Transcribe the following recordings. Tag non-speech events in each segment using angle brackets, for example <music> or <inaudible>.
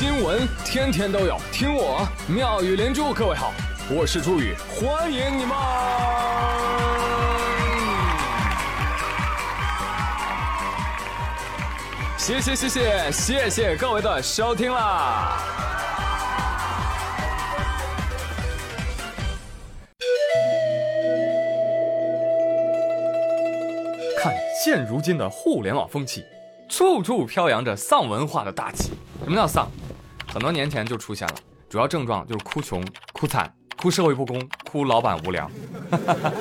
新闻天天都有，听我妙语连珠。各位好，我是朱宇，欢迎你们！谢谢谢谢谢谢各位的收听啦！看现如今的互联网风气。处处飘扬着丧文化的大旗。什么叫丧？很多年前就出现了，主要症状就是哭穷、哭惨、哭社会不公、哭老板无良。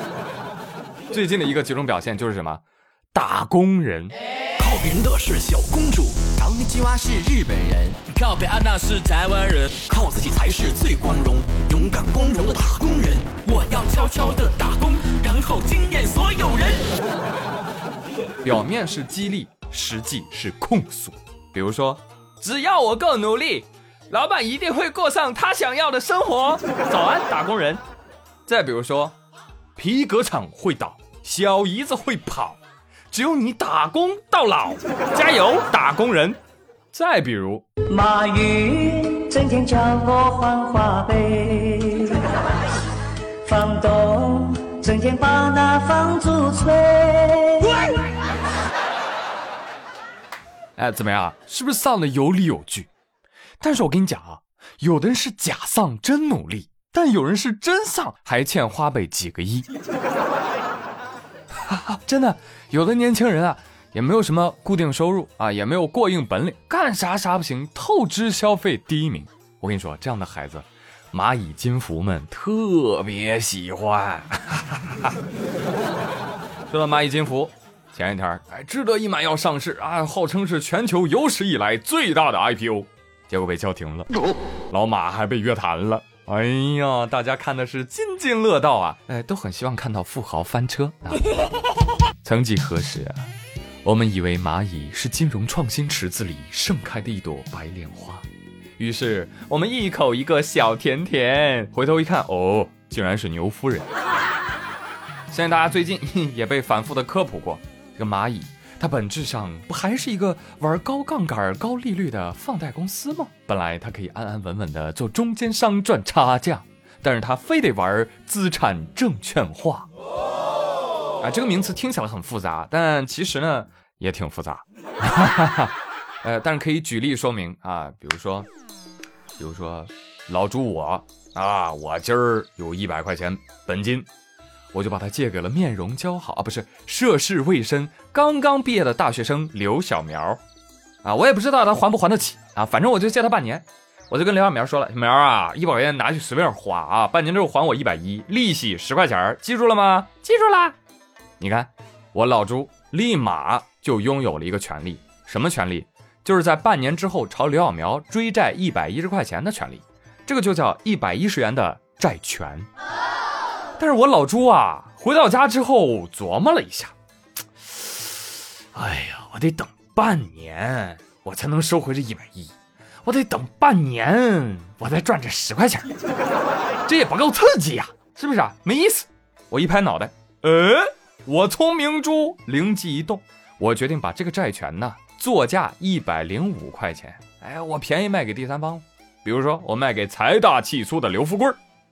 <laughs> 最近的一个集中表现就是什么？打工人。靠别人的是小公主，张吉娃是日本人，靠边安娜是台湾人，靠自己才是最光荣。勇敢光荣的打工人，我要悄悄的打工，然后惊艳所有人。表面是激励。实际是控诉，比如说，只要我够努力，老板一定会过上他想要的生活。<laughs> 早安，打工人。再比如说，皮革厂会倒，小姨子会跑，只有你打工到老，加油，打工人。再比如，马云整天叫我换花呗，房东整天把那房租催。哎，怎么样？是不是上的有理有据？但是我跟你讲啊，有的人是假丧真努力，但有人是真丧还欠花呗几个亿。<laughs> 真的，有的年轻人啊，也没有什么固定收入啊，也没有过硬本领，干啥啥不行，透支消费第一名。我跟你说，这样的孩子，蚂蚁金服们特别喜欢。<laughs> 说到蚂蚁金服。前一天，哎，志得意满要上市啊，号称是全球有史以来最大的 IPO，结果被叫停了，老马还被约谈了。哎呀，大家看的是津津乐道啊，哎，都很希望看到富豪翻车啊。<laughs> 曾几何时啊，我们以为蚂蚁是金融创新池子里盛开的一朵白莲花，于是我们一口一个小甜甜，回头一看，哦，竟然是牛夫人。<laughs> 相信大家最近 <laughs> 也被反复的科普过。这个蚂蚁，它本质上不还是一个玩高杠杆、高利率的放贷公司吗？本来它可以安安稳稳的做中间商赚差价，但是它非得玩资产证券化。啊，这个名词听起来很复杂，但其实呢也挺复杂。<laughs> 呃，但是可以举例说明啊，比如说，比如说老朱我啊，我今儿有一百块钱本金。我就把它借给了面容姣好啊，不是涉世未深、刚刚毕业的大学生刘小苗，啊，我也不知道他还不还得起啊，反正我就借他半年，我就跟刘小苗说了，小苗啊，一百块钱拿去随便花啊，半年之后还我一百一，利息十块钱，记住了吗？记住了。你看，我老朱立马就拥有了一个权利，什么权利？就是在半年之后朝刘小苗追债一百一十块钱的权利，这个就叫一百一十元的债权。但是我老朱啊，回到家之后琢磨了一下，哎呀，我得等半年，我才能收回这一百一，我得等半年，我再赚这十块钱，这也不够刺激呀，是不是啊？没意思。我一拍脑袋，呃，我聪明猪灵机一动，我决定把这个债权呢作价一百零五块钱，哎，我便宜卖给第三方，比如说我卖给财大气粗的刘富贵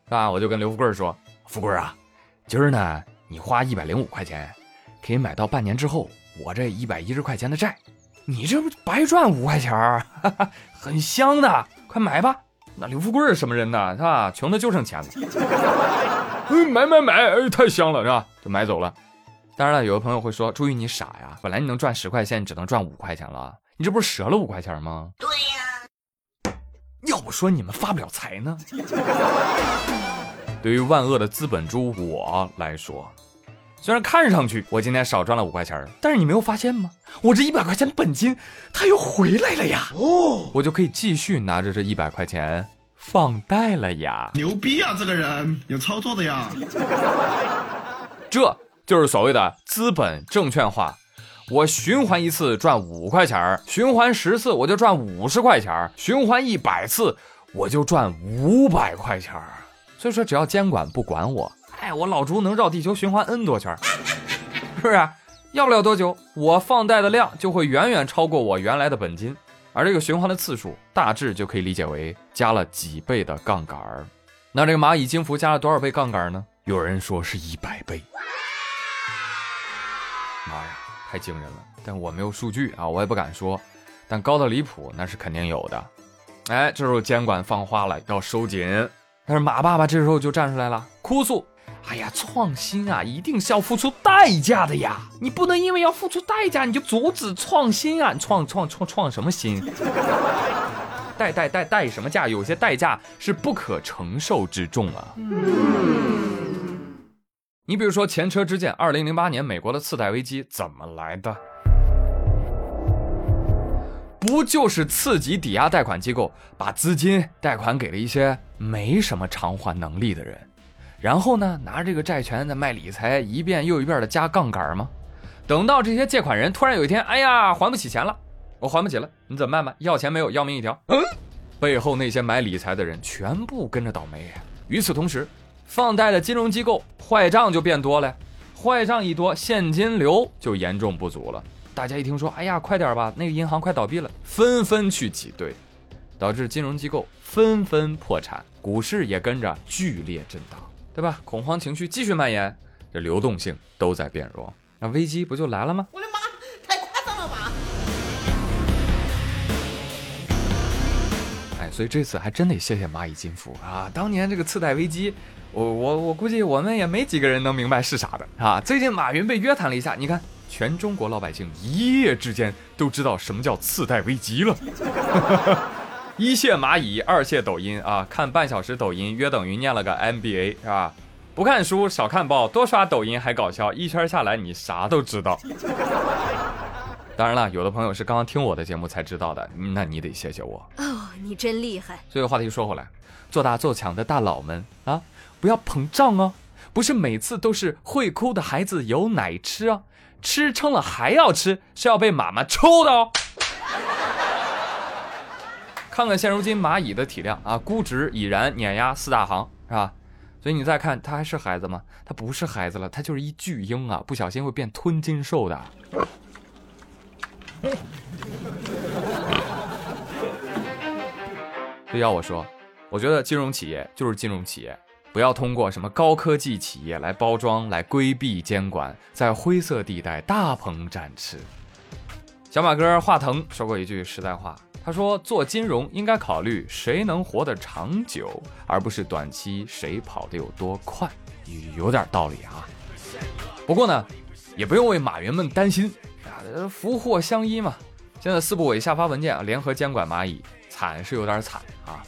啊，我就跟刘富贵说。富贵啊，今儿呢，你花一百零五块钱，可以买到半年之后我这一百一十块钱的债，你这不白赚五块钱儿，<laughs> 很香的，快买吧。那刘富贵是什么人呢？是吧？穷的就剩钱了。嗯，<laughs> 买买买，哎，太香了，是吧？就买走了。当然了，有的朋友会说，朱宇你傻呀，本来你能赚十块钱，你只能赚五块钱了，你这不是折了五块钱吗？对呀。要不说你们发不了财呢。<laughs> 对于万恶的资本猪我来说，虽然看上去我今天少赚了五块钱但是你没有发现吗？我这一百块钱本金它又回来了呀！哦，我就可以继续拿着这一百块钱放贷了呀！牛逼啊，这个人有操作的呀！<laughs> 这就是所谓的资本证券化。我循环一次赚五块钱循环十次我就赚五十块钱循环一百次我就赚五百块钱所以说，只要监管不管我，哎，我老朱能绕地球循环 N 多圈，<laughs> 是不是？要不了多久，我放贷的量就会远远超过我原来的本金，而这个循环的次数大致就可以理解为加了几倍的杠杆儿。那这个蚂蚁金服加了多少倍杠杆呢？有人说是一百倍。妈呀，太惊人了！但我没有数据啊，我也不敢说。但高的离谱，那是肯定有的。哎，这时候监管放话了，要收紧。但是马爸爸这时候就站出来了，哭诉：“哎呀，创新啊，一定是要付出代价的呀！你不能因为要付出代价，你就阻止创新啊！创创创创什么新？代代代代什么价？有些代价是不可承受之重啊！你比如说前车之鉴，二零零八年美国的次贷危机怎么来的？不就是次级抵押贷款机构把资金贷款给了一些没什么偿还能力的人，然后呢，拿着这个债权在卖理财，一遍又一遍的加杠杆吗？等到这些借款人突然有一天，哎呀，还不起钱了，我还不起了，你怎么办吧？要钱没有，要命一条。嗯，背后那些买理财的人全部跟着倒霉。与此同时，放贷的金融机构坏账就变多了，坏账一多，现金流就严重不足了。大家一听说，哎呀，快点吧，那个银行快倒闭了，纷纷去挤兑，导致金融机构纷纷破产，股市也跟着剧烈震荡，对吧？恐慌情绪继续蔓延，这流动性都在变弱，那危机不就来了吗？我的妈，太夸张了吧！哎，所以这次还真得谢谢蚂蚁金服啊！当年这个次贷危机，我我我估计我们也没几个人能明白是啥的啊！最近马云被约谈了一下，你看。全中国老百姓一夜之间都知道什么叫次贷危机了。<laughs> 一谢蚂蚁，二谢抖音啊！看半小时抖音约等于念了个 MBA 是吧？不看书，少看报，多刷抖音还搞笑，一圈下来你啥都知道。<laughs> 当然了，有的朋友是刚刚听我的节目才知道的，那你得谢谢我哦，你真厉害。这个话题说回来，做大做强的大佬们啊，不要膨胀哦，不是每次都是会哭的孩子有奶吃啊。吃撑了还要吃，是要被妈妈抽的哦。看看现如今蚂蚁的体量啊，估值已然碾压四大行，是吧？所以你再看，它还是孩子吗？它不是孩子了，它就是一巨婴啊！不小心会变吞金兽的。<laughs> 所以要我说，我觉得金融企业就是金融企业。不要通过什么高科技企业来包装，来规避监管，在灰色地带大鹏展翅。小马哥华腾说过一句实在话，他说做金融应该考虑谁能活得长久，而不是短期谁跑得有多快。有点道理啊。不过呢，也不用为马云们担心啊，福祸相依嘛。现在四部委下发文件啊，联合监管蚂蚁，惨是有点惨啊，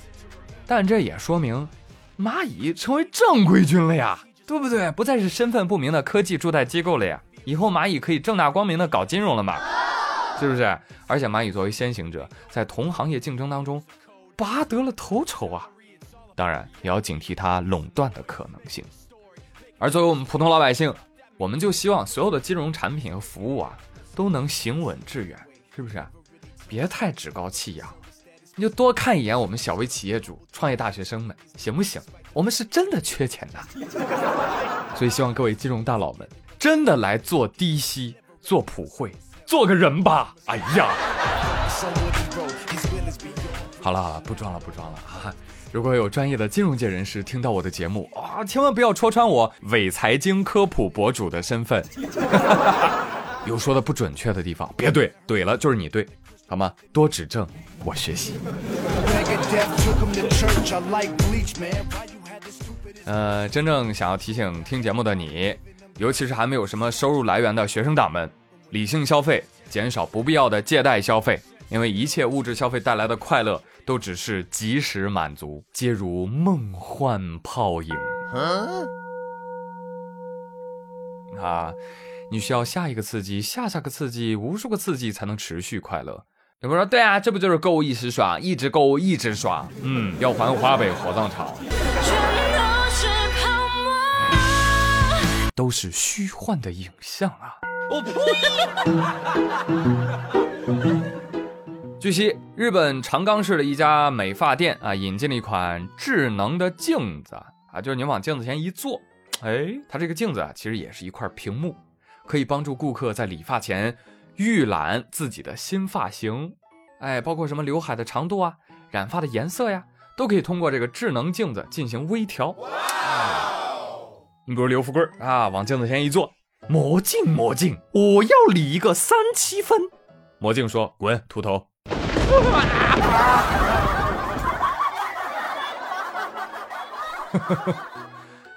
但这也说明。蚂蚁成为正规军了呀，对不对？不再是身份不明的科技助贷机构了呀。以后蚂蚁可以正大光明的搞金融了嘛？是不是？而且蚂蚁作为先行者，在同行业竞争当中拔得了头筹啊。当然，也要警惕它垄断的可能性。而作为我们普通老百姓，我们就希望所有的金融产品和服务啊，都能行稳致远，是不是？别太趾高气扬。你就多看一眼我们小微企业主、创业大学生们，行不行？我们是真的缺钱的，<laughs> 所以希望各位金融大佬们真的来做低息、做普惠、做个人吧！哎呀，好了好了，不装了不装了啊！如果有专业的金融界人士听到我的节目啊，千万不要戳穿我伪财经科普博主的身份，有说的不准确的地方别怼，怼了就是你对。好吗？多指正，我学习。呃，真正想要提醒听节目的你，尤其是还没有什么收入来源的学生党们，理性消费，减少不必要的借贷消费，因为一切物质消费带来的快乐都只是及时满足，皆如梦幻泡影。啊，你需要下一个刺激，下下个刺激，无数个刺激才能持续快乐。有朋友说：“对啊，这不就是购物一时爽，一直购物一直爽。”嗯，要还华北火葬场。都是虚幻的影像啊！我呸！据悉，日本长冈市的一家美发店啊，引进了一款智能的镜子啊，就是你往镜子前一坐，哎，它这个镜子啊，其实也是一块屏幕，可以帮助顾客在理发前。预览自己的新发型，哎，包括什么刘海的长度啊、染发的颜色呀，都可以通过这个智能镜子进行微调。你比如刘富贵啊，往镜子前一坐，魔镜魔镜，我要理一个三七分。魔镜说：“滚，秃头。<laughs> ”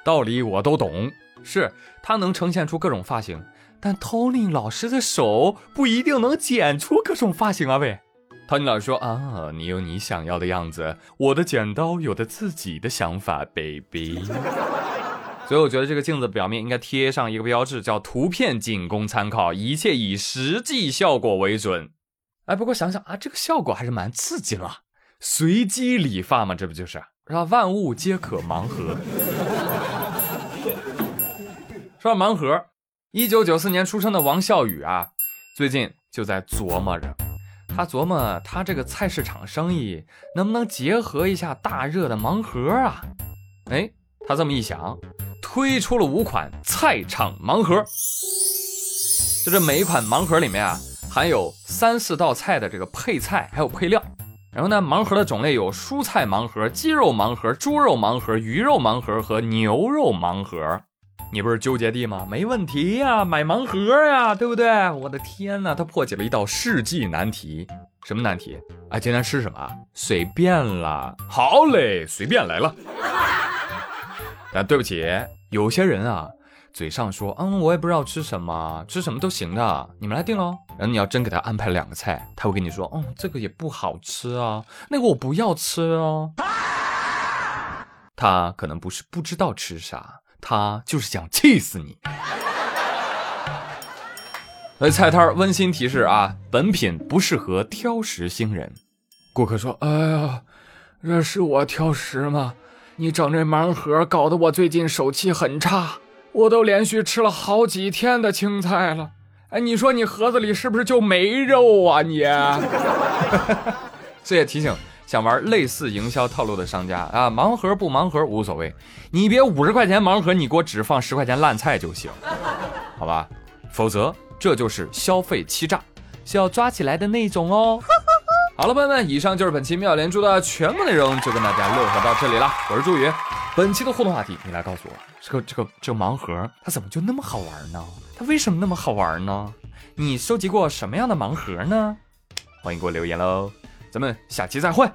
道理我都懂，是他能呈现出各种发型，但 Tony 老师的手不一定能剪出各种发型啊！喂，Tony 老师说啊，你有你想要的样子，我的剪刀有的自己的想法，baby。所以我觉得这个镜子表面应该贴上一个标志，叫图片仅供参考，一切以实际效果为准。哎，不过想想啊，这个效果还是蛮刺激了，随机理发嘛，这不就是让万物皆可盲盒。<laughs> 说到盲盒，一九九四年出生的王笑宇啊，最近就在琢磨着，他琢磨他这个菜市场生意能不能结合一下大热的盲盒啊？哎，他这么一想，推出了五款菜场盲盒，就这每一款盲盒里面啊，含有三四道菜的这个配菜还有配料。然后呢，盲盒的种类有蔬菜盲盒、鸡肉盲盒、猪肉盲盒、鱼肉盲盒和牛肉盲盒。你不是纠结地吗？没问题呀，买盲盒呀，对不对？我的天哪，他破解了一道世纪难题，什么难题？啊，今天吃什么？随便了。好嘞，随便来了。但对不起，有些人啊，嘴上说，嗯，我也不知道吃什么，吃什么都行的，你们来定喽。然后你要真给他安排两个菜，他会跟你说，嗯，这个也不好吃啊，那个我不要吃哦。他可能不是不知道吃啥。他就是想气死你。来菜摊温馨提示啊，本品不适合挑食星人。顾客说：“哎呀，这是我挑食吗？你整这盲盒搞得我最近手气很差，我都连续吃了好几天的青菜了。哎，你说你盒子里是不是就没肉啊你？<laughs> ”这也提醒。想玩类似营销套路的商家啊，盲盒不盲盒无所谓，你别五十块钱盲盒，你给我只放十块钱烂菜就行，好吧？否则这就是消费欺诈，需要抓起来的那种哦。好了，朋友们，以上就是本期妙连珠的全部内容，就跟大家乐呵到这里了。我是朱宇，本期的互动话题，你来告诉我，这个这个这个盲盒它怎么就那么好玩呢？它为什么那么好玩呢？你收集过什么样的盲盒呢？欢迎给我留言喽。咱们下期再会，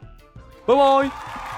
拜拜。